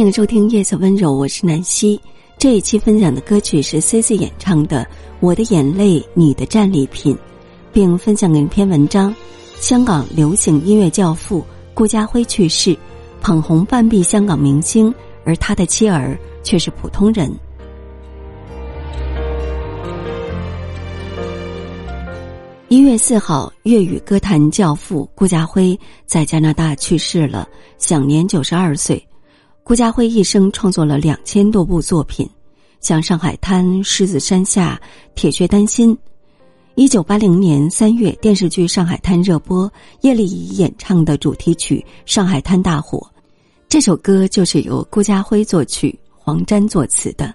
欢迎收听《夜色温柔》，我是南希。这一期分享的歌曲是 C C 演唱的《我的眼泪，你的战利品》，并分享了一篇文章：香港流行音乐教父顾嘉辉去世，捧红半壁香港明星，而他的妻儿却是普通人。一月四号，粤语歌坛教父顾家辉在加拿大去世了，享年九十二岁。顾嘉辉一生创作了两千多部作品，像《上海滩》《狮子山下》《铁血丹心》。一九八零年三月，电视剧《上海滩》热播，叶丽仪演唱的主题曲《上海滩》大火。这首歌就是由顾嘉辉作曲、黄沾作词的。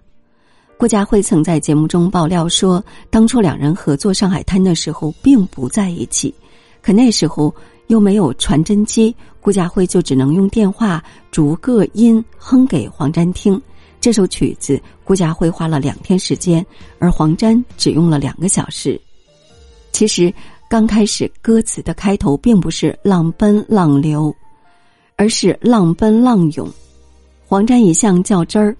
顾嘉辉曾在节目中爆料说，当初两人合作《上海滩》的时候并不在一起，可那时候。又没有传真机，顾嘉辉就只能用电话逐个音哼给黄沾听。这首曲子，顾嘉辉花了两天时间，而黄沾只用了两个小时。其实，刚开始歌词的开头并不是“浪奔浪流”，而是“浪奔浪涌”。黄沾一向较真儿，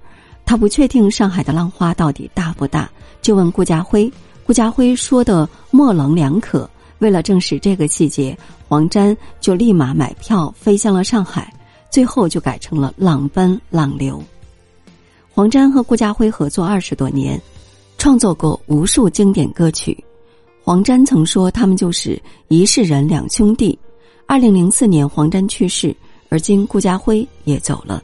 他不确定上海的浪花到底大不大，就问顾嘉辉。顾嘉辉说的模棱两可。为了证实这个细节，黄沾就立马买票飞向了上海，最后就改成了“浪奔浪流”。黄沾和顾嘉辉合作二十多年，创作过无数经典歌曲。黄沾曾说他们就是一世人两兄弟。二零零四年，黄沾去世，而今顾嘉辉也走了。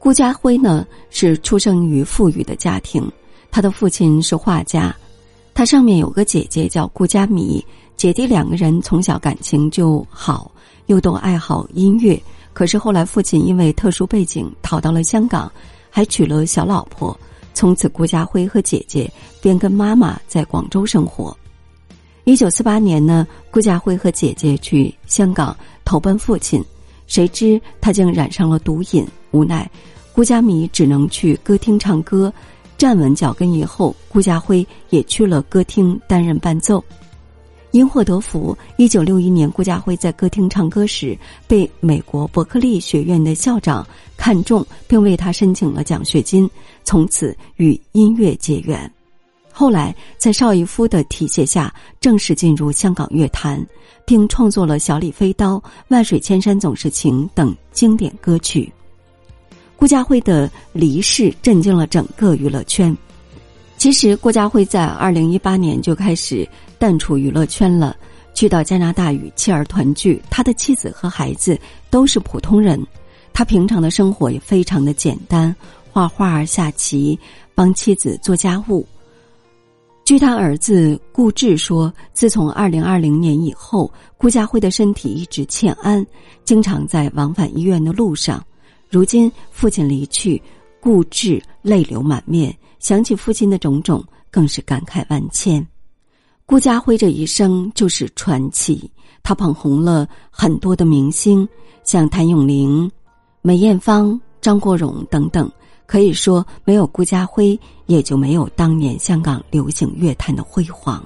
顾嘉辉呢是出生于富裕的家庭，他的父亲是画家，他上面有个姐姐叫顾嘉弥。姐弟两个人从小感情就好，又都爱好音乐。可是后来父亲因为特殊背景逃到了香港，还娶了小老婆。从此，顾家辉和姐姐便跟妈妈在广州生活。一九四八年呢，顾家辉和姐姐去香港投奔父亲，谁知他竟染上了毒瘾，无奈顾家米只能去歌厅唱歌。站稳脚跟以后，顾家辉也去了歌厅担任伴奏。因祸得福，一九六一年，顾嘉辉在歌厅唱歌时被美国伯克利学院的校长看中，并为他申请了奖学金，从此与音乐结缘。后来，在邵逸夫的提携下，正式进入香港乐坛，并创作了《小李飞刀》《万水千山总是情》等经典歌曲。顾嘉辉的离世震惊了整个娱乐圈。其实，顾嘉辉在二零一八年就开始。淡出娱乐圈了，去到加拿大与妻儿团聚。他的妻子和孩子都是普通人，他平常的生活也非常的简单，画画、下棋，帮妻子做家务。据他儿子顾志说，自从二零二零年以后，顾家辉的身体一直欠安，经常在往返医院的路上。如今父亲离去，顾志泪流满面，想起父亲的种种，更是感慨万千。顾家辉这一生就是传奇，他捧红了很多的明星，像谭咏麟、梅艳芳、张国荣等等。可以说，没有顾家辉，也就没有当年香港流行乐坛的辉煌。